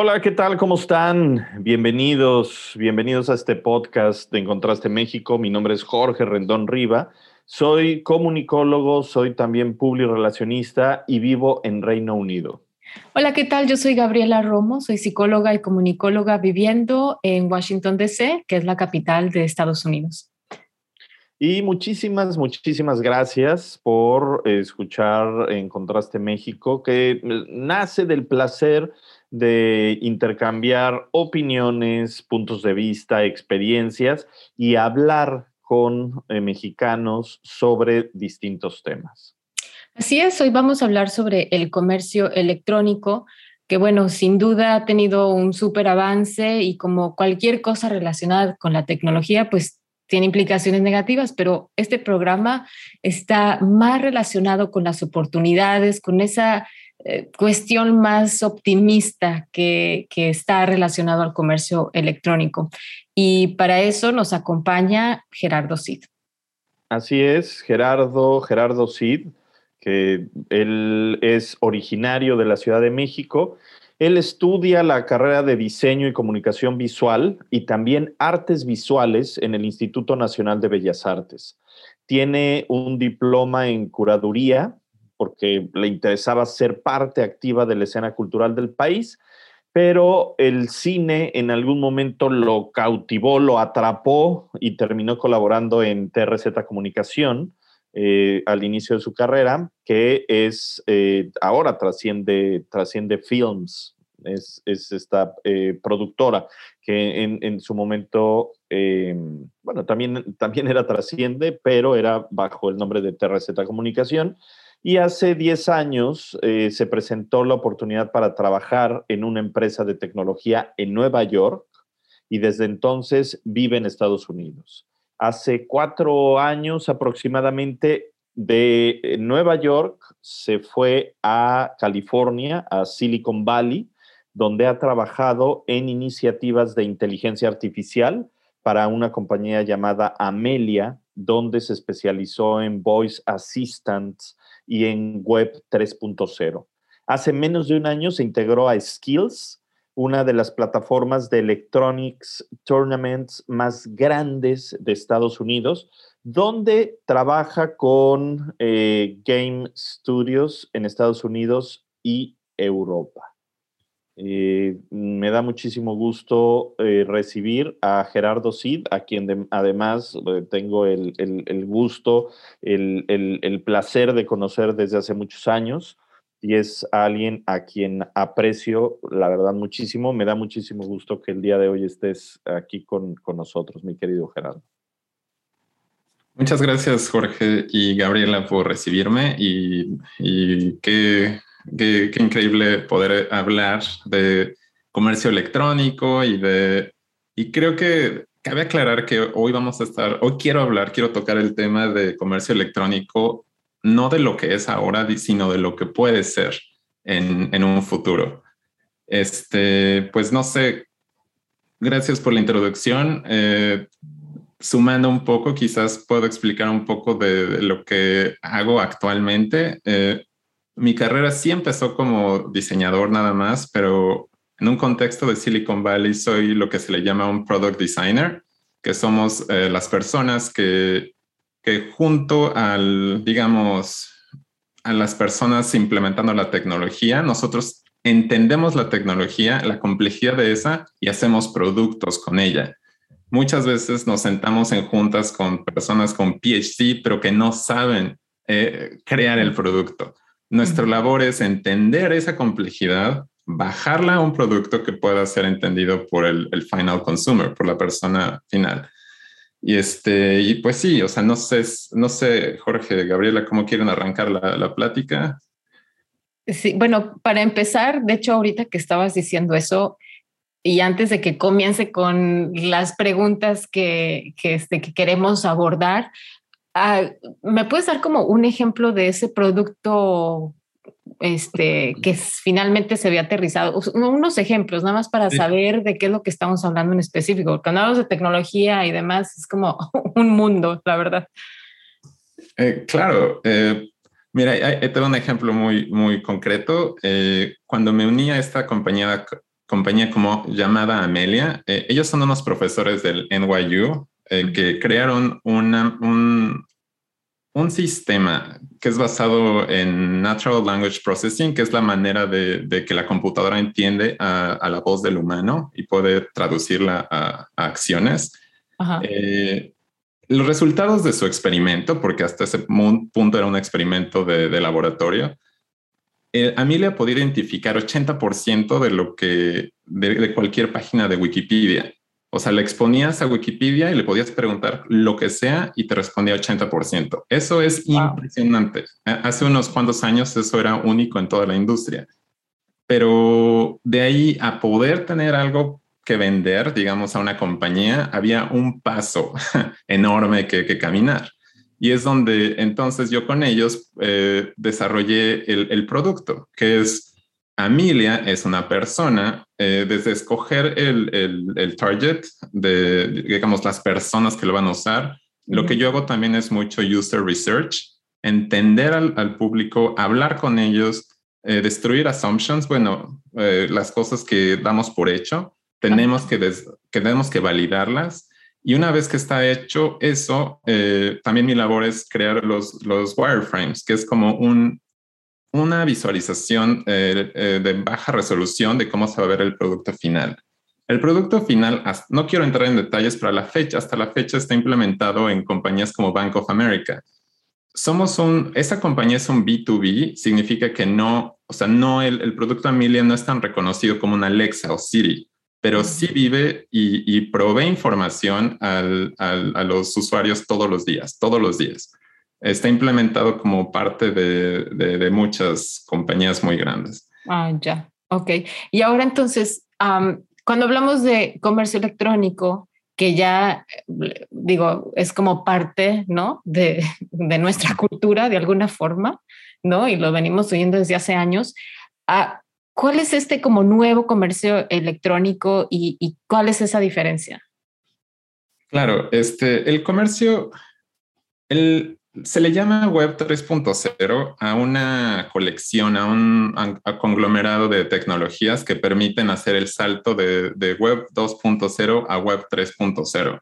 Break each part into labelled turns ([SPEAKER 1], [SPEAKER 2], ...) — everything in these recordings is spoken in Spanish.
[SPEAKER 1] Hola, ¿qué tal? ¿Cómo están? Bienvenidos, bienvenidos a este podcast de Encontraste México. Mi nombre es Jorge Rendón Riva. Soy comunicólogo, soy también publirelacionista y vivo en Reino Unido.
[SPEAKER 2] Hola, ¿qué tal? Yo soy Gabriela Romo, soy psicóloga y comunicóloga viviendo en Washington, D.C., que es la capital de Estados Unidos.
[SPEAKER 1] Y muchísimas, muchísimas gracias por escuchar Encontraste México, que nace del placer de intercambiar opiniones, puntos de vista, experiencias y hablar con eh, mexicanos sobre distintos temas.
[SPEAKER 2] Así es, hoy vamos a hablar sobre el comercio electrónico, que bueno, sin duda ha tenido un súper avance y como cualquier cosa relacionada con la tecnología, pues tiene implicaciones negativas, pero este programa está más relacionado con las oportunidades, con esa eh, cuestión más optimista que, está relacionado al comercio electrónico. Y para eso nos acompaña Gerardo Cid.
[SPEAKER 1] Así es, Gerardo, Gerardo Cid, que él es originario de la Ciudad de México. Él estudia la carrera de diseño y comunicación visual y también artes visuales en el Instituto Nacional de Bellas Artes. Tiene un diploma en curaduría porque le interesaba ser parte activa de la escena cultural del país, pero el cine en algún momento lo cautivó, lo atrapó y terminó colaborando en TRZ Comunicación eh, al inicio de su carrera, que es eh, ahora trasciende, trasciende Films, es, esta eh, productora que en, su momento, bueno, también, también era Trasciende, pero era bajo el nombre de TRZ Comunicación. Y hace 10 años eh, se presentó la oportunidad para trabajar en una empresa de tecnología en Nueva York y desde entonces vive en Estados Unidos. Hace cuatro años aproximadamente de Nueva York se fue a California, a Silicon Valley, donde ha trabajado en iniciativas de inteligencia artificial para una compañía llamada Amelia, donde se especializó en voice assistants y en Web 3.0. Hace menos de un año se integró a Skills, una de las plataformas de electronics tournaments más grandes de Estados Unidos, donde trabaja con eh, game studios en Estados Unidos y Europa. Eh, me da muchísimo gusto eh, recibir a Gerardo Cid, a quien además eh, tengo el, gusto, el, placer de conocer desde hace muchos años y es alguien a quien aprecio, la verdad, muchísimo. Me da muchísimo gusto que el día de hoy estés aquí con, nosotros, mi querido Gerardo.
[SPEAKER 3] Muchas gracias, Jorge y Gabriela, por recibirme y, y qué Qué, increíble poder hablar de comercio electrónico y de... Y creo que cabe aclarar que hoy vamos a estar, hoy quiero hablar, quiero tocar el tema de comercio electrónico, no de lo que es ahora, sino de lo que puede ser en, en un futuro. Este, pues no sé, gracias por la introducción. Eh, sumando un poco, quizás puedo explicar un poco de, lo que hago actualmente. Eh, mi carrera sí empezó como diseñador nada más, pero en un contexto de Silicon Valley soy lo que se le llama un product designer, que somos eh, las personas que, que junto al, digamos, a las personas implementando la tecnología, nosotros entendemos la tecnología, la complejidad de esa y hacemos productos con ella. Muchas veces nos sentamos en juntas con personas con PhD, pero que no saben eh, crear el producto. Nuestra labor es entender esa complejidad, bajarla a un producto que pueda ser entendido por el, final consumer, por la persona final. Y este, y pues sí, o sea, no sé, no sé, Jorge, Gabriela, cómo quieren arrancar la, la plática.
[SPEAKER 2] Sí, bueno, para empezar, de hecho, ahorita que estabas diciendo eso, y antes de que comience con las preguntas que, que, este, que queremos abordar, ¿me puedes dar como un ejemplo de ese producto este, que finalmente se había aterrizado? Unos ejemplos, nada más para saber de qué es lo que estamos hablando en específico. Cuando hablamos de tecnología y demás, es como un mundo, la verdad.
[SPEAKER 3] Eh, claro. Eh, mira, tengo un ejemplo muy, muy concreto. Eh, cuando me uní a esta compañía, compañía como llamada Amelia, ellos son unos profesores del NYU que crearon una, un, un sistema que es basado en Natural Language Processing, que es la manera de, que la computadora entiende a, la voz del humano y puede traducirla a, acciones. Eh, los resultados de su experimento, porque hasta ese punto era un experimento de, laboratorio, eh, Amelia podía identificar 80% de lo que de, cualquier página de Wikipedia. O sea, le exponías a Wikipedia y le podías preguntar lo que sea y te respondía 80%. Eso es impresionante. Hace unos cuantos años eso era único en toda la industria. Pero de ahí a poder tener algo que vender, digamos, a una compañía, había un paso enorme que, caminar. Y es donde entonces yo con ellos eh, desarrollé el, el producto, que es Amelia es una persona, eh, desde escoger el, el, target de, digamos, las personas que lo van a usar, lo que yo hago también es mucho user research, entender al, público, hablar con ellos, eh, destruir assumptions, bueno, eh, las cosas que damos por hecho, tenemos que, tenemos que validarlas. Y una vez que está hecho eso, también mi labor es crear los, los wireframes, que es como un, una visualización eh, eh, de baja resolución de cómo se va a ver el producto final. El producto final, no quiero entrar en detalles, pero la fecha, hasta la fecha está implementado en compañías como Bank of America. Somos un, esa compañía es un B2B, significa que no, o sea, no, el, el producto Amelia no es tan reconocido como una Alexa o Siri, pero sí vive y, provee información a los usuarios todos los días, todos los días está implementado como parte de, muchas compañías muy grandes.
[SPEAKER 2] Ah, ya, ok. Y ahora entonces, cuando hablamos de comercio electrónico, que ya, digo, es como parte, ¿no? De, nuestra cultura de alguna forma, ¿no? Y lo venimos oyendo desde hace años. Ah, ¿Cuál es este como nuevo comercio electrónico y, y, cuál es esa diferencia?
[SPEAKER 3] Claro, este, el comercio, el, se le llama Web 3.0 a una colección, a un conglomerado de tecnologías que permiten hacer el salto de, Web 2.0 a Web 3.0.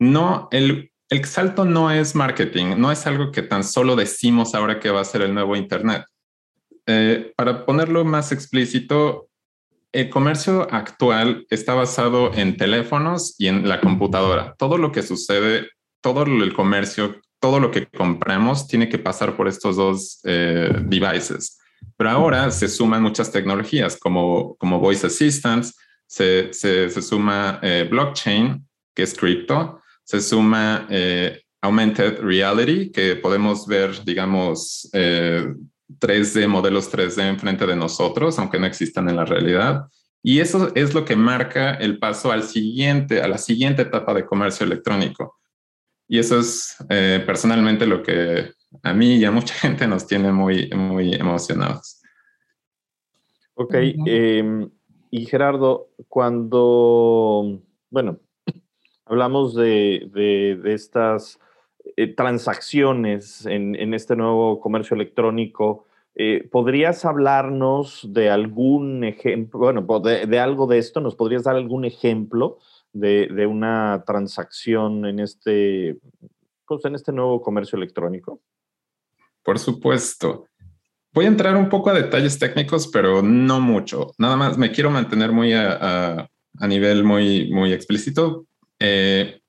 [SPEAKER 3] No, el, el salto no es marketing, no es algo que tan solo decimos ahora que va a ser el nuevo Internet. Eh, para ponerlo más explícito, el comercio actual está basado en teléfonos y en la computadora. Todo lo que sucede, todo el comercio todo lo que compramos tiene que pasar por estos dos eh, devices. Pero ahora se suman muchas tecnologías como, como voice assistants, se, se, suma eh, blockchain, que es cripto, se suma eh, augmented reality, que podemos ver, digamos, 3D, modelos 3D enfrente de nosotros, aunque no existan en la realidad. Y eso es lo que marca el paso al siguiente, a la siguiente etapa de comercio electrónico y eso es eh, personalmente lo que a mí y a mucha gente nos tiene muy, muy emocionados.
[SPEAKER 1] Ok, em, y Gerardo, cuando, bueno, hablamos de, de, estas eh, transacciones en, en, este nuevo comercio electrónico, eh, ¿podrías hablarnos de algún ejemplo, bueno, de, de, algo de esto? ¿Nos podrías dar algún ejemplo de, una transacción en este, pues, en este nuevo comercio electrónico?
[SPEAKER 3] Por supuesto. Voy a entrar un poco a detalles técnicos, pero no mucho. Nada más me quiero mantener muy a, nivel muy, muy explícito. Eh,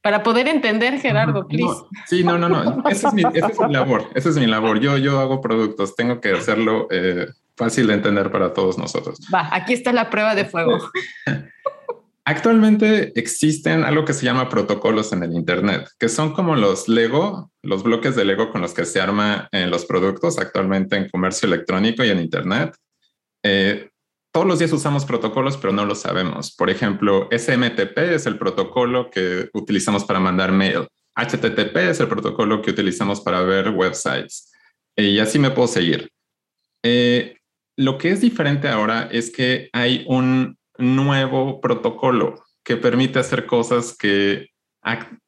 [SPEAKER 2] Para poder entender, Gerardo, please.
[SPEAKER 3] sí, no, no, no. Esa es mi, labor. Esa es mi labor. Yo, yo hago productos. Tengo que hacerlo eh, fácil de entender para todos nosotros.
[SPEAKER 2] Va, aquí está la prueba de fuego.
[SPEAKER 3] Actualmente existen algo que se llama protocolos en el Internet, que son como los Lego, los bloques de Lego con los que se arma en los productos actualmente en comercio electrónico y en Internet. Eh, todos los días usamos protocolos, pero no lo sabemos. Por ejemplo, SMTP es el protocolo que utilizamos para mandar mail. HTTP es el protocolo que utilizamos para ver websites. y así me puedo seguir. Eh, lo que es diferente ahora es que hay un nuevo protocolo que permite hacer cosas que,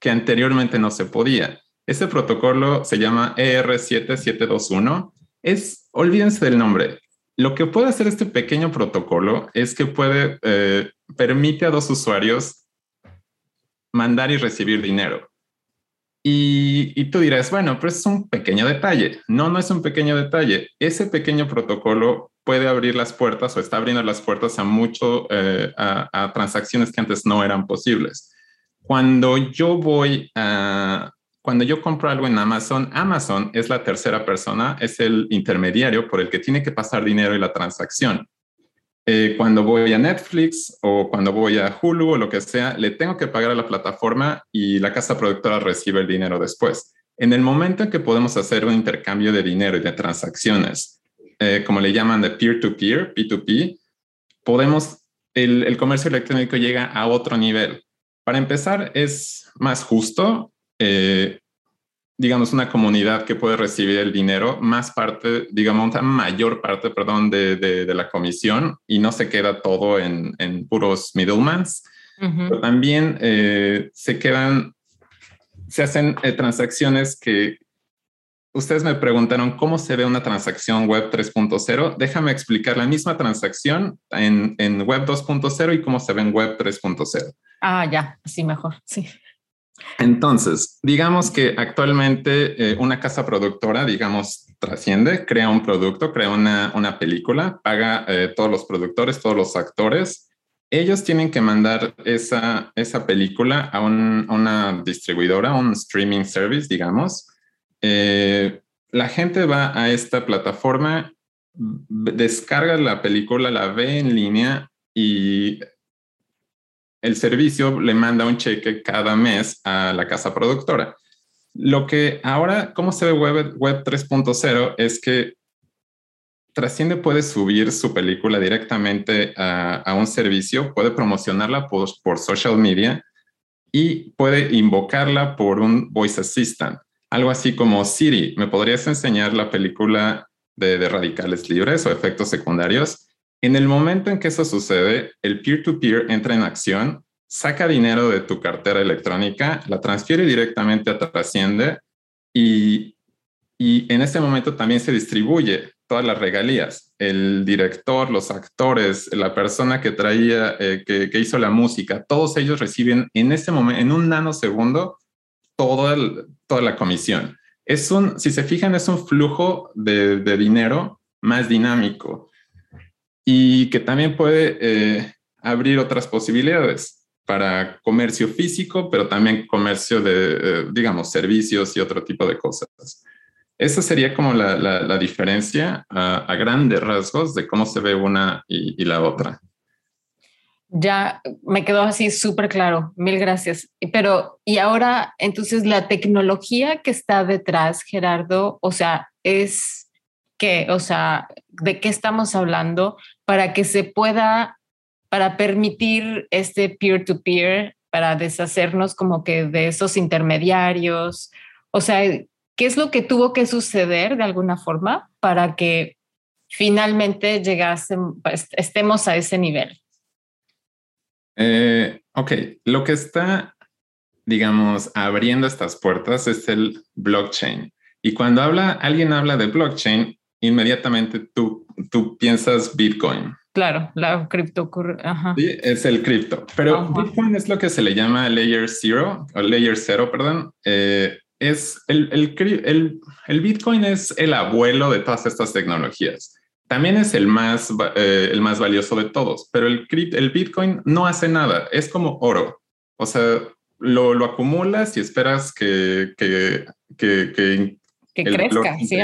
[SPEAKER 3] que anteriormente no se podía. Ese protocolo se llama ER7721. Es, olvídense del nombre. Lo que puede hacer este pequeño protocolo es que puede, eh, permite a dos usuarios mandar y recibir dinero. Y, y, tú dirás, bueno, pero es un pequeño detalle. No, no es un pequeño detalle. Ese pequeño protocolo puede abrir las puertas o está abriendo las puertas a mucho, eh, a, transacciones que antes no eran posibles. Cuando yo voy a, cuando yo compro algo en Amazon, Amazon es la tercera persona, es el intermediario por el que tiene que pasar dinero y la transacción. Eh, cuando voy a Netflix o cuando voy a Hulu o lo que sea, le tengo que pagar a la plataforma y la casa productora recibe el dinero después. En el momento en que podemos hacer un intercambio de dinero y de transacciones eh, como le llaman de peer-to-peer, P2P, podemos, el, el, comercio electrónico llega a otro nivel. Para empezar, es más justo, eh, digamos, una comunidad que puede recibir el dinero, más parte, digamos, una mayor parte, perdón, de, de, la comisión y no se queda todo en, en puros middlemans. Pero también eh, se quedan, se hacen transacciones que Ustedes me preguntaron cómo se ve una transacción web 3.0. Déjame explicar la misma transacción en, en web 2.0 y cómo se ve en web 3.0.
[SPEAKER 2] Ah, ya, así mejor, sí.
[SPEAKER 3] Entonces, digamos que actualmente eh, una casa productora, digamos, trasciende, crea un producto, crea una, una película, paga eh, todos los productores, todos los actores. Ellos tienen que mandar esa, esa película a, un, una distribuidora, un streaming service, digamos, eh, la gente va a esta plataforma, descarga la película, la ve en línea y el servicio le manda un cheque cada mes a la casa productora. Lo que ahora, ¿cómo se ve Web, web 3.0? Es que Trasciende puede subir su película directamente a, un servicio, puede promocionarla por, por social media y puede invocarla por un voice assistant algo así como Siri, ¿me podrías enseñar la película de, radicales libres o efectos secundarios? En el momento en que eso sucede, el peer-to-peer entra en acción, saca dinero de tu cartera electrónica, la transfiere directamente a Trasciende y, y en ese momento también se distribuye todas las regalías. El director, los actores, la persona que traía, eh, que, hizo la música, todos ellos reciben en ese momento, en un nanosegundo, todo toda la comisión. Es un, si se fijan, es un flujo de, dinero más dinámico y que también puede eh, abrir otras posibilidades para comercio físico, pero también comercio de, eh, digamos, servicios y otro tipo de cosas. Esa sería como la, diferencia a, grandes rasgos de cómo se ve una y la otra.
[SPEAKER 2] Ya me quedó así súper claro, mil gracias. Pero, y ahora, entonces, la tecnología que está detrás, Gerardo, o sea, es que, o sea, ¿de qué estamos hablando para que se pueda, para permitir este peer-to-peer, para deshacernos como que de esos intermediarios? O sea, ¿qué es lo que tuvo que suceder de alguna forma para que finalmente llegásemos, estemos a ese nivel?
[SPEAKER 3] Eh, ok, lo que está, digamos, abriendo estas puertas es el blockchain. Y cuando habla, alguien habla de blockchain, inmediatamente tú, tú piensas Bitcoin.
[SPEAKER 2] Claro, la cripto.
[SPEAKER 3] Sí, es el cripto. Pero Bitcoin es lo que se le llama Layer Zero, o Layer Zero, perdón. Eh, es el, el, el, el Bitcoin es el abuelo de todas estas tecnologías. También es el más, eh, el más valioso de todos, pero el, el Bitcoin no hace nada, es como oro. O sea, lo, lo acumulas y esperas que, que, que,
[SPEAKER 2] que, crezca, sí,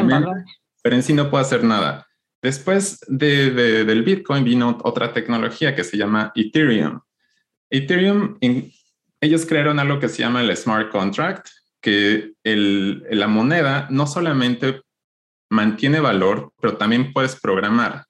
[SPEAKER 3] pero en sí no puede hacer nada. Después de, del Bitcoin vino otra tecnología que se llama Ethereum. Ethereum, ellos crearon algo que se llama el smart contract, que la moneda no solamente mantiene valor, pero también puedes programar.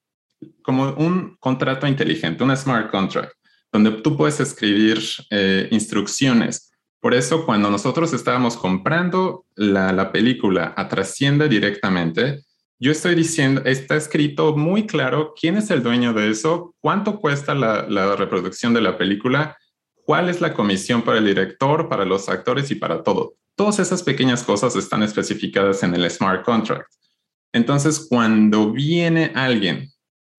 [SPEAKER 3] como un contrato inteligente, una smart contract, donde tú puedes escribir eh, instrucciones. Por eso, cuando nosotros estábamos comprando la, la película a Trascienda directamente, yo estoy diciendo, está escrito muy claro quién es el dueño de eso, cuánto cuesta la, reproducción de la película, cuál es la comisión para el director, para los actores y para todo. Todas esas pequeñas cosas están especificadas en el smart contract. Entonces, cuando viene alguien,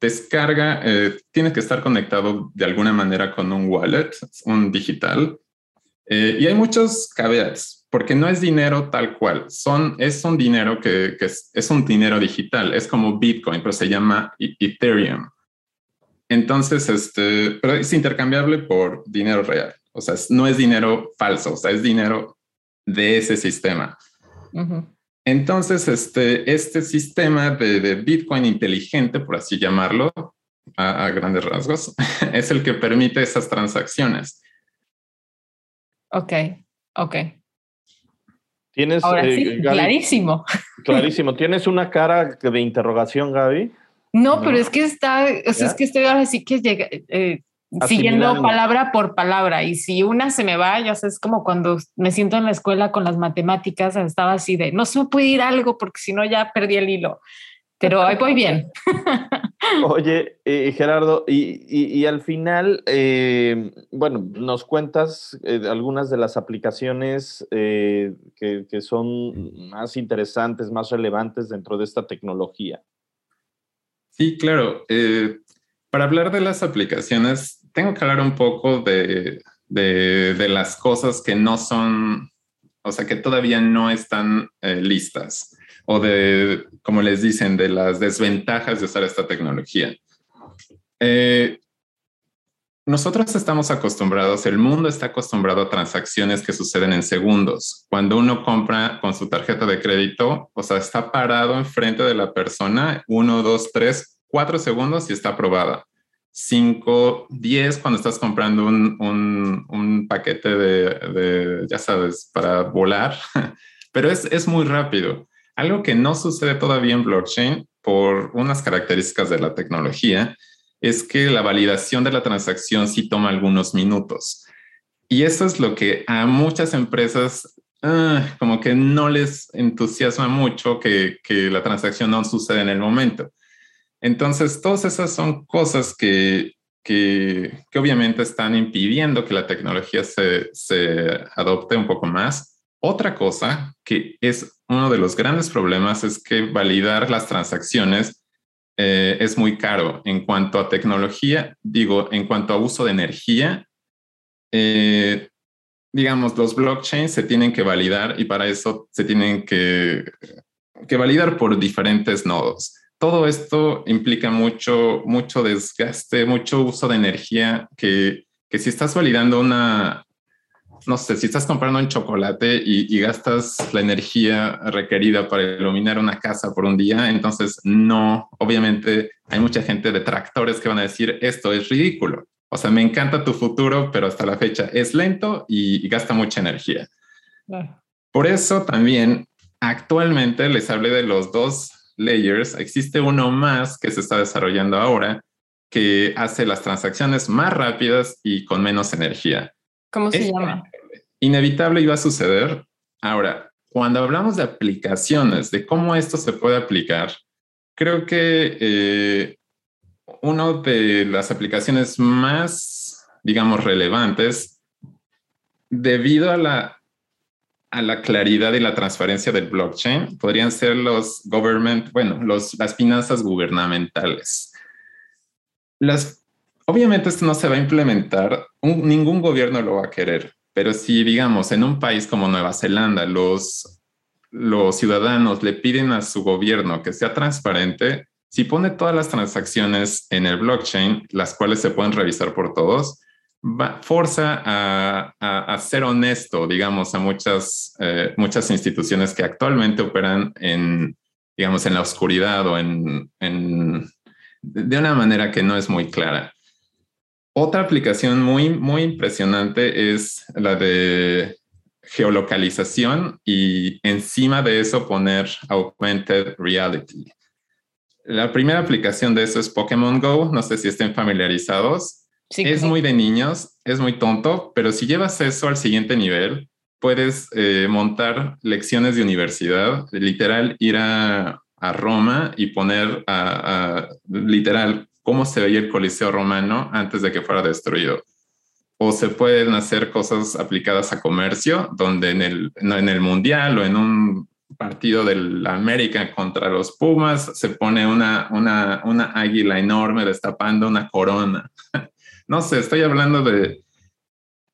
[SPEAKER 3] descarga, eh, tiene que estar conectado de alguna manera con un wallet, un digital, eh, y hay muchos caveats, porque no es dinero tal cual, son, es un dinero que, que es, es, un dinero digital, es como Bitcoin, pero se llama e-, Ethereum. Entonces, este, pero es intercambiable por dinero real, o sea, no es dinero falso, o sea, es dinero de ese sistema. Entonces, este, este sistema de, de, Bitcoin inteligente, por así llamarlo, a, a grandes rasgos, es el que permite esas transacciones.
[SPEAKER 2] Ok, ok.
[SPEAKER 1] Tienes,
[SPEAKER 2] Ahora sí,
[SPEAKER 1] eh, Gaby,
[SPEAKER 2] clarísimo.
[SPEAKER 1] Clarísimo. ¿Tienes una cara de interrogación, Gaby?
[SPEAKER 2] No, pero es que está, o sea, es que estoy ahora sí que llega, eh, siguiendo palabra por palabra y si una se me va, ya sé, es como cuando me siento en la escuela con las matemáticas, estaba así de, no se me puede ir algo porque si no ya perdí el hilo, pero ahí voy bien.
[SPEAKER 1] Oye, eh, Gerardo, y, y- y al final, eh, bueno, nos cuentas eh, algunas de las aplicaciones eh, que, que son más interesantes, más relevantes dentro de esta tecnología.
[SPEAKER 3] Sí, claro. Eh, para hablar de las aplicaciones, tengo que hablar un poco de, de, de las cosas que no son, o sea, que todavía no están eh, listas, o de, como les dicen, de las desventajas de usar esta tecnología. Eh, nosotros estamos acostumbrados, el mundo está acostumbrado a transacciones que suceden en segundos. Cuando uno compra con su tarjeta de crédito, o sea, está parado enfrente de la persona, uno, dos, tres, cuatro segundos y está aprobada. Cinco, diez cuando estás comprando un, un, un paquete de, de, ya sabes, para volar, pero es, es muy rápido. Algo que no sucede todavía en blockchain por unas características de la tecnología es que la validación de la transacción sí toma algunos minutos. Y eso es lo que a muchas empresas uh, como que no les entusiasma mucho que, que, la transacción no sucede en el momento. Entonces, todas esas son cosas que, que, que obviamente están impidiendo que la tecnología se, se adopte un poco más. Otra cosa que es uno de los grandes problemas es que validar las transacciones eh, es muy caro. En cuanto a tecnología, digo, en cuanto a uso de energía, eh, digamos, los blockchains se tienen que validar y para eso se tienen que, que validar por diferentes nodos. Todo esto implica mucho, mucho desgaste, mucho uso de energía que, que si estás validando una, no sé, si estás comprando un chocolate y, y, gastas la energía requerida para iluminar una casa por un día, entonces no, obviamente hay mucha gente de tractores que van a decir, esto es ridículo. O sea, me encanta tu futuro, pero hasta la fecha es lento y, y gasta mucha energía. Por eso también actualmente les hablé de los dos layers. Existe uno más que se está desarrollando ahora que hace las transacciones más rápidas y con menos energía.
[SPEAKER 2] ¿Cómo se es llama?
[SPEAKER 3] Inevitable iba a suceder. Ahora, cuando hablamos de aplicaciones, de cómo esto se puede aplicar, creo que eh, una de las aplicaciones más, digamos, relevantes, debido a la, a la claridad y la transparencia del blockchain, podrían ser los government, bueno, los, las finanzas gubernamentales. Las, obviamente esto no se va a implementar, ningún gobierno lo va a querer, pero si, digamos, en un país como Nueva Zelanda, los, los ciudadanos le piden a su gobierno que sea transparente, si pone todas las transacciones en el blockchain, las cuales se pueden revisar por todos, va, forza a, a, a, ser honesto, digamos, a muchas, eh, muchas instituciones que actualmente operan en, digamos, en la oscuridad o en, en, de una manera que no es muy clara. Otra aplicación muy, muy impresionante es la de geolocalización y encima de eso poner augmented reality. la primera aplicación de eso es Pokémon Go. No sé si estén familiarizados. es muy de niños, es muy tonto, pero si llevas eso al siguiente nivel, puedes eh, montar lecciones de universidad, literal ir a, Roma y poner a, literal cómo se veía el Coliseo romano antes de que fuera destruido. O se pueden hacer cosas aplicadas a comercio, donde en el, en el mundial o en un partido del América contra los Pumas se pone una, una, una águila enorme destapando una corona. no sé, estoy hablando de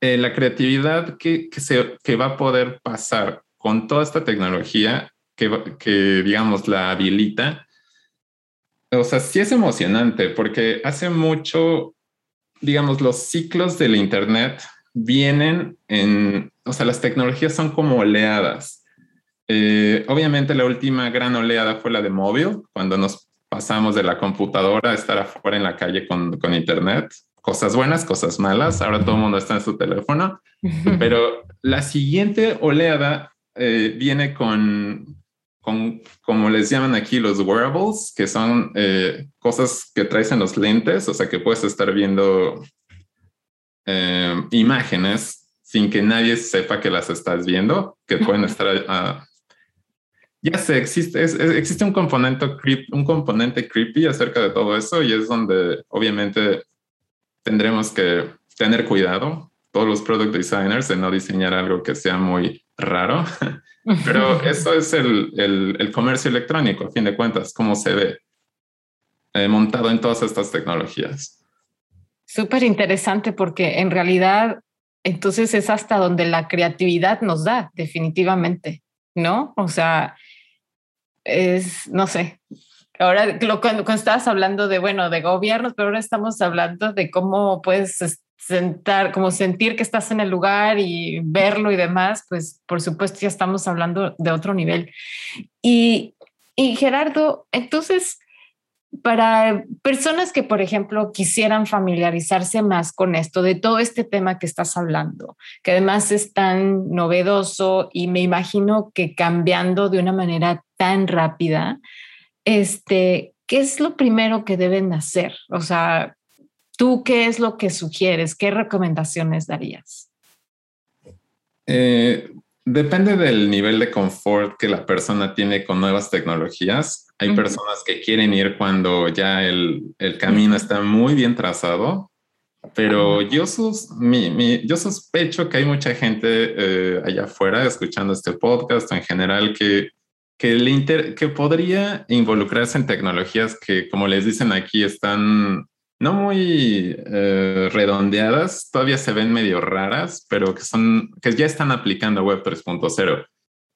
[SPEAKER 3] eh, la creatividad que, que, se, que va a poder pasar con toda esta tecnología que, que, digamos, la habilita. O sea, sí es emocionante porque hace mucho, digamos, los ciclos del Internet vienen en, o sea, las tecnologías son como oleadas eh, obviamente la última gran oleada fue la de móvil, cuando nos pasamos de la computadora a estar afuera en la calle con, con internet. Cosas buenas, cosas malas. Ahora todo el mundo está en su teléfono. Pero la siguiente oleada eh, viene con, con, como les llaman aquí, los wearables, que son eh, cosas que traes en los lentes, o sea que puedes estar viendo imágenes sin que nadie sepa que las estás viendo, que pueden estar a, ya sé, existe, existe un, componente un componente creepy acerca de todo eso y es donde obviamente tendremos que tener cuidado, todos los product designers, de no diseñar algo que sea muy raro. Pero eso es el, el, comercio electrónico, a fin de cuentas, cómo se ve eh, montado en todas estas tecnologías.
[SPEAKER 2] Súper interesante porque en realidad entonces es hasta donde la creatividad nos da, definitivamente, ¿no? O sea, es, no sé, ahora lo, cuando, cuando estabas hablando de, bueno, de gobiernos, pero ahora estamos hablando de cómo puedes sentar, como sentir que estás en el lugar y verlo y demás, pues por supuesto ya estamos hablando de otro nivel. Y, y Gerardo, entonces, para personas que, por ejemplo, quisieran familiarizarse más con esto, de todo este tema que estás hablando, que además es tan novedoso y me imagino que cambiando de una manera tan rápida, este, ¿qué es lo primero que deben hacer? O sea, ¿tú qué es lo que sugieres? ¿Qué recomendaciones darías?
[SPEAKER 3] Eh, depende del nivel de confort que la persona tiene con nuevas tecnologías. Hay personas que quieren ir cuando ya el, el camino está muy bien trazado, pero yo, sus, mi, mi, yo sospecho que hay mucha gente eh, allá afuera escuchando este podcast en general que que, que podría involucrarse en tecnologías que, como les dicen aquí, están no muy eh, redondeadas, todavía se ven medio raras, pero que, son, que ya están aplicando Web 3.0.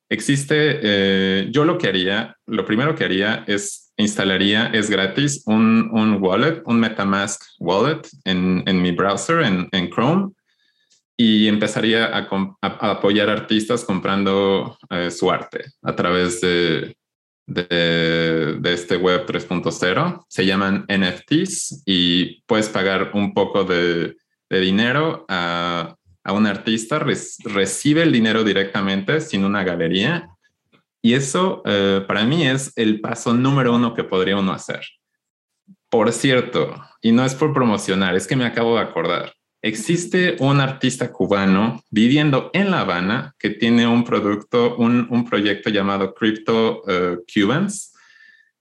[SPEAKER 3] Existe, eh, yo lo que haría, lo primero que haría es instalaría, es gratis, un, un wallet, un MetaMask wallet en, en mi browser, en, en Chrome, y empezaría a, apoyar artistas comprando eh, su arte a través de, de, este web 3.0. Se llaman NFTs y puedes pagar un poco de, dinero a, un artista, recibe el dinero directamente sin una galería. Y eso eh, para mí es el paso número uno que podría uno hacer. Por cierto, y no es por promocionar, es que me acabo de acordar existe un artista cubano viviendo en La Habana que tiene un producto, un, proyecto llamado Crypto uh, Cubans.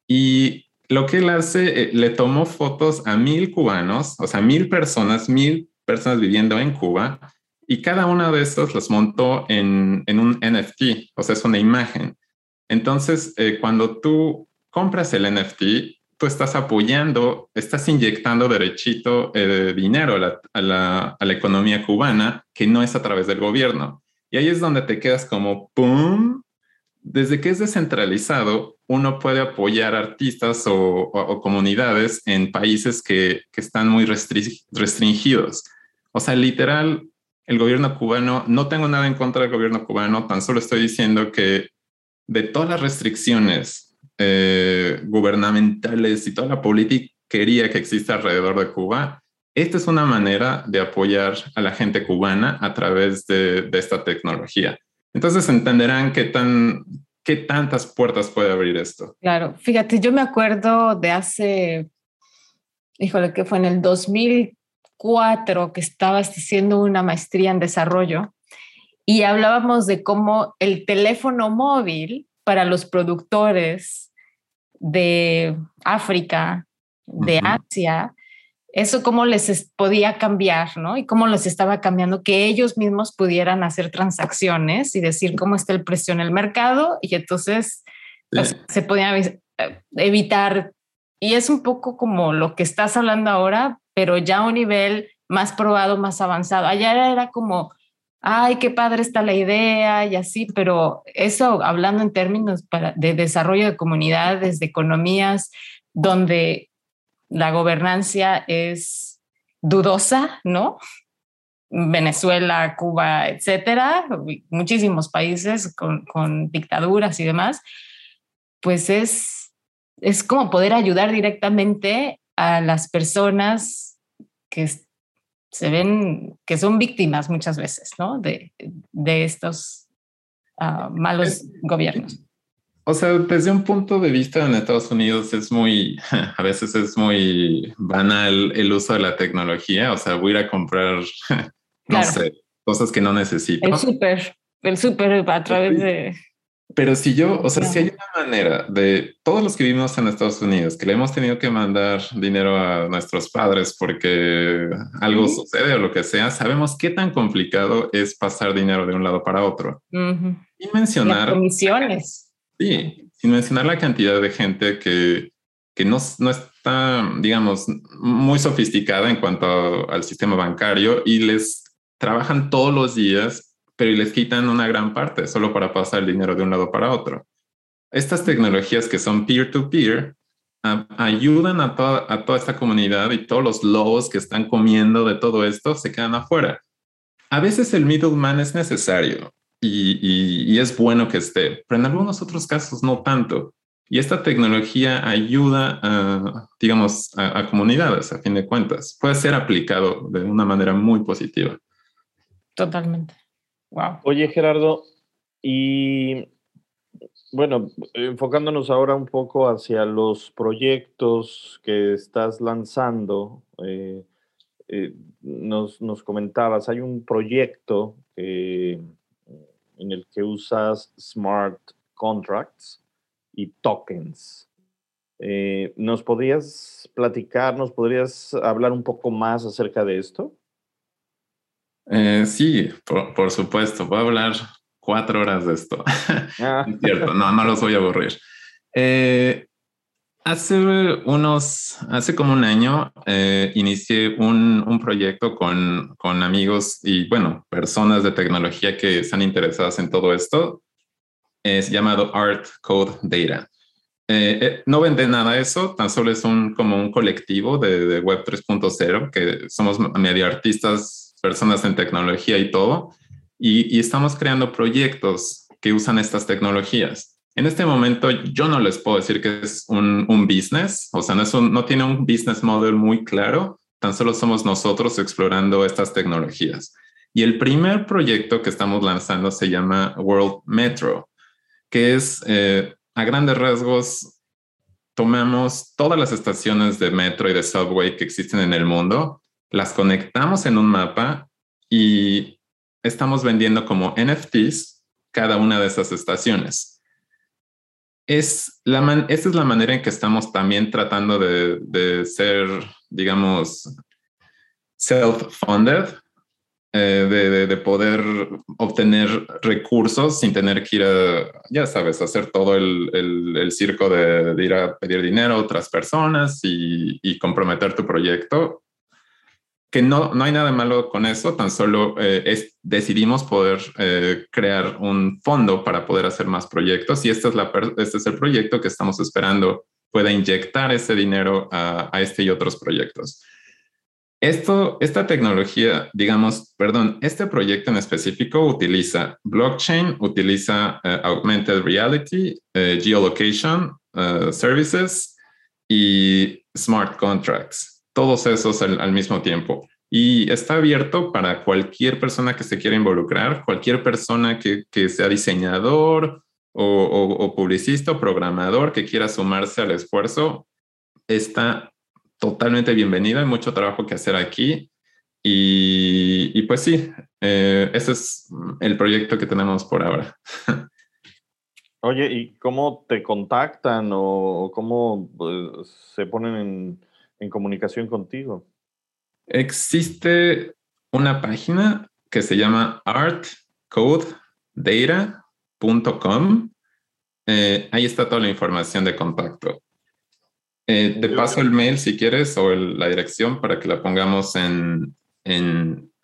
[SPEAKER 3] Y lo que él hace, eh, le tomó fotos a mil cubanos, o sea, mil personas, mil personas viviendo en Cuba, y cada uno de estos los montó en, un NFT, o sea, es una imagen. Entonces, eh, cuando tú compras el NFT, tú estás apoyando, estás inyectando derechito eh, dinero a la, economía cubana que no es a través del gobierno. Y ahí es donde te quedas como, ¡pum! Desde que es descentralizado, uno puede apoyar artistas o, comunidades en países que, están muy restringidos. O sea, literal, el gobierno cubano, no tengo nada en contra del gobierno cubano, tan solo estoy diciendo que de todas las restricciones eh, gubernamentales y toda la política que existe alrededor de Cuba, esta es una manera de apoyar a la gente cubana a través de, esta tecnología. Entonces entenderán qué tan, ¿qué tantas puertas puede abrir esto?
[SPEAKER 2] Claro, fíjate, yo me acuerdo de hace, híjole, que fue en el 2004 que estabas haciendo una maestría en desarrollo y hablábamos de cómo el teléfono móvil para los productores de África, de Asia, eso cómo les podía cambiar, ¿no? Y cómo les estaba cambiando que ellos mismos pudieran hacer transacciones y decir cómo está el precio en el mercado y entonces se podían eh, evitar. Y es un poco como lo que estás hablando ahora, pero ya a un nivel más probado, más avanzado. Allá era como ay, qué padre está la idea y así, pero eso hablando en términos de desarrollo de comunidades, de economías, donde la gobernancia es dudosa, ¿no? Venezuela, Cuba, etcétera, muchísimos países con, con dictaduras y demás, pues es, es como poder ayudar directamente a las personas que se ven que son víctimas muchas veces, ¿no? De, de estos uh, malos gobiernos.
[SPEAKER 3] O sea, desde un punto de vista en Estados Unidos es muy, a veces es muy banal el uso de la tecnología. O sea, voy a ir a comprar, no claro. sé, cosas que no necesito.
[SPEAKER 2] El súper, el súper a través de
[SPEAKER 3] pero si yo, o sea, si hay una manera de todos los que vivimos en Estados Unidos, que le hemos tenido que mandar dinero a nuestros padres porque algo sucede o lo que sea, sabemos qué tan complicado es pasar dinero de un lado para otro. Y mencionar...
[SPEAKER 2] Las comisiones.
[SPEAKER 3] Sí, sin mencionar la cantidad de gente que, que no, no está, digamos, muy sofisticada en cuanto al sistema bancario y les trabajan todos los días pero les quitan una gran parte solo para pasar el dinero de un lado para otro. Estas tecnologías que son peer-to-peer ayudan a toda, a toda esta comunidad y todos los lobos que están comiendo de todo esto se quedan afuera. A veces el middleman es necesario y, y, es bueno que esté, pero en algunos otros casos no tanto. Y esta tecnología ayuda, a, digamos, a, a comunidades, a fin de cuentas. Puede ser aplicado de una manera muy positiva.
[SPEAKER 2] Totalmente.
[SPEAKER 1] Oye, Gerardo, y bueno, enfocándonos ahora un poco hacia los proyectos que estás lanzando, eh, eh, nos, comentabas, hay un proyecto en el que usas smart contracts y tokens. Eh, ¿Nos podrías platicar, nos podrías hablar un poco más acerca de esto?
[SPEAKER 3] Eh, sí, por, supuesto. Voy a hablar cuatro horas de esto. Ah. es cierto, no, no los voy a aburrir. Eh, hace unos, hace como un año, eh, inicié un, un proyecto con, con, amigos y, bueno, personas de tecnología que están interesadas en todo esto. Es llamado Art Code Data. no vende nada eso, tan solo es un, como un colectivo de, de Web 3.0 que somos medio artistas personas en tecnología y todo, y, estamos creando proyectos que usan estas tecnologías. En este momento yo no les puedo decir que es un, business, o sea, no, no tiene un business model muy claro, tan solo somos nosotros explorando estas tecnologías. Y el primer proyecto que estamos lanzando se llama World Metro, que es eh, a grandes rasgos, tomamos todas las estaciones de metro y de subway que existen en el mundo las conectamos en un mapa y estamos vendiendo como NFTs cada una de esas estaciones. Es la esta es la manera en que estamos también tratando de, ser, digamos, self-funded, eh, de, poder obtener recursos sin tener que ir a, ya sabes, hacer todo el, circo de, ir a pedir dinero a otras personas y, y comprometer tu proyecto que no, no hay nada malo con eso, tan solo eh, es, decidimos poder eh, crear un fondo para poder hacer más proyectos y este es, el proyecto que estamos esperando pueda inyectar ese dinero a, este y otros proyectos. Esto, esta tecnología, digamos, perdón, este proyecto en específico utiliza blockchain, utiliza uh, augmented reality, geolocation services y smart contracts todos esos al, mismo tiempo. Y está abierto para cualquier persona que se quiera involucrar, cualquier persona que, sea diseñador, o, publicista o programador que quiera sumarse al esfuerzo, está totalmente bienvenido. Hay mucho trabajo que hacer aquí. Y, pues sí, eh, ese es el proyecto que tenemos por ahora.
[SPEAKER 1] Oye, ¿y cómo te contactan o cómo pues, se ponen en, en comunicación contigo?
[SPEAKER 3] Existe una página que se llama artcodedata.com. Eh, ahí está toda la información de contacto. Eh, te paso el mail si quieres o la dirección para que la pongamos en,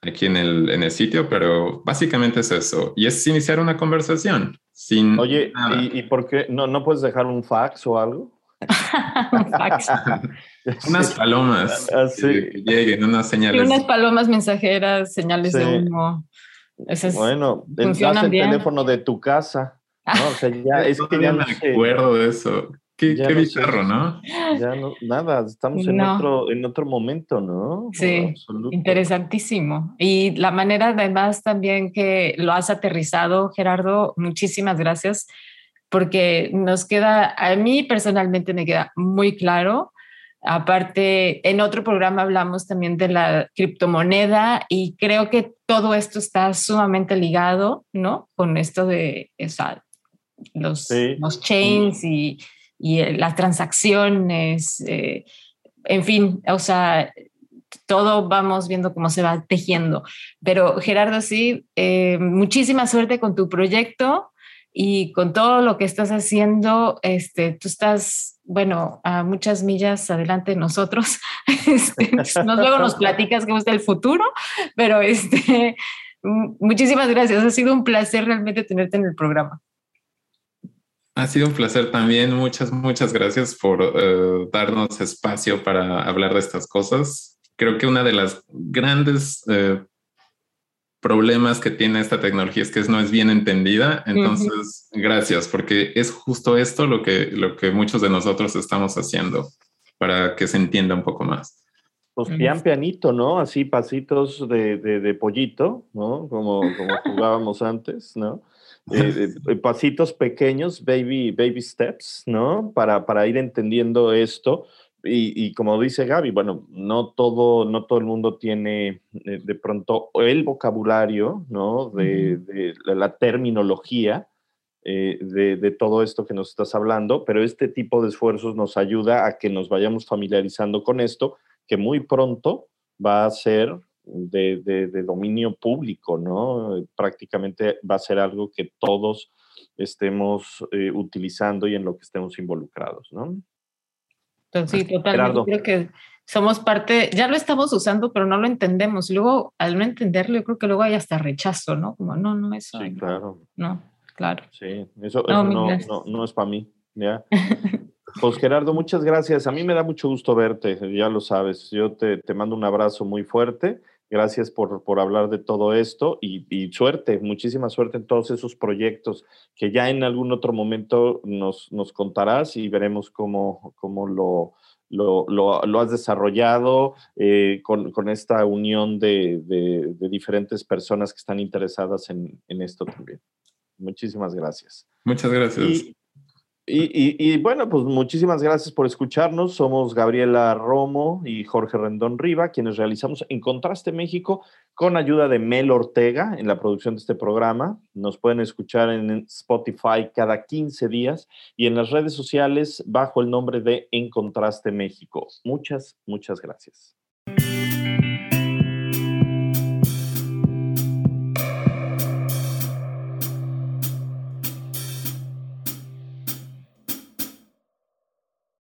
[SPEAKER 3] aquí en el, en el, sitio, pero básicamente es eso. Y es iniciar una conversación. Sin
[SPEAKER 1] Oye, ¿y, por qué no, no puedes dejar un fax o algo?
[SPEAKER 3] unas palomas ah, que lleguen, unas señales.
[SPEAKER 2] unas palomas mensajeras, señales de humo.
[SPEAKER 1] bueno, el teléfono de tu casa. ¿no? O sea, ya, es que ya
[SPEAKER 3] no me acuerdo de eso. Qué, qué bizarro, ¿no?
[SPEAKER 1] Ya no, nada, estamos en, otro, en otro momento, ¿no?
[SPEAKER 2] Sí, interesantísimo. Y la manera además también que lo has aterrizado, Gerardo, muchísimas gracias porque nos queda, a mí personalmente me queda muy claro. Aparte, en otro programa hablamos también de la criptomoneda y creo que todo esto está sumamente ligado, ¿no? Con esto de esa, los, los chains y, y, eh, las transacciones, eh, en fin, o sea, todo vamos viendo cómo se va tejiendo. Pero Gerardo, sí, eh, muchísima suerte con tu proyecto y con todo lo que estás haciendo, este, tú estás, bueno, a muchas millas adelante de nosotros. Este, nos, luego nos platicas cómo está el futuro, pero este, muchísimas gracias. Ha sido un placer realmente tenerte en el programa.
[SPEAKER 3] Ha sido un placer también. Muchas, muchas gracias por eh, darnos espacio para hablar de estas cosas. Creo que una de las grandes eh, problemas que tiene esta tecnología es que no es bien entendida. Entonces, gracias, porque es justo esto lo que, lo que muchos de nosotros estamos haciendo para que se entienda un poco más.
[SPEAKER 1] Pues pian pianito, ¿no? Así pasitos de, de, pollito, ¿no? Como, como jugábamos antes, ¿no? Eh, pasitos pequeños, baby, baby steps, ¿no? Para, para ir entendiendo esto y, como dice Gaby, bueno, no todo, no todo el mundo tiene eh, de pronto el vocabulario, ¿no? De, la terminología eh, de, todo esto que nos estás hablando, pero este tipo de esfuerzos nos ayuda a que nos vayamos familiarizando con esto, que muy pronto va a ser de, dominio público, ¿no? Prácticamente va a ser algo que todos estemos eh, utilizando y en lo que estemos involucrados, ¿no?
[SPEAKER 2] Entonces, sí, totalmente. Creo que somos parte, ya lo estamos usando, pero no lo entendemos. Luego, al no entenderlo, yo creo que luego hay hasta rechazo, ¿no? Como, no, no, eso.
[SPEAKER 1] Sí, claro.
[SPEAKER 2] No, claro.
[SPEAKER 1] Sí, eso, no, no, no, es para mí, ¿ya? Pues Gerardo, muchas gracias. A mí me da mucho gusto verte, ya lo sabes. Yo te, te mando un abrazo muy fuerte. Gracias por, por hablar de todo esto y, y, suerte, muchísima suerte en todos esos proyectos que ya en algún otro momento nos, nos contarás y veremos cómo, cómo lo, lo, lo, has desarrollado eh, con, con, esta unión de, de, diferentes personas que están interesadas en, en, esto también. Muchísimas gracias.
[SPEAKER 3] Muchas gracias.
[SPEAKER 1] Y, bueno, pues muchísimas gracias por escucharnos. Somos Gabriela Romo y Jorge Rendón Riva, quienes realizamos En Contraste México con ayuda de Mel Ortega en la producción de este programa. Nos pueden escuchar en Spotify cada 15 días y en las redes sociales bajo el nombre de En Contraste México. Muchas, muchas gracias.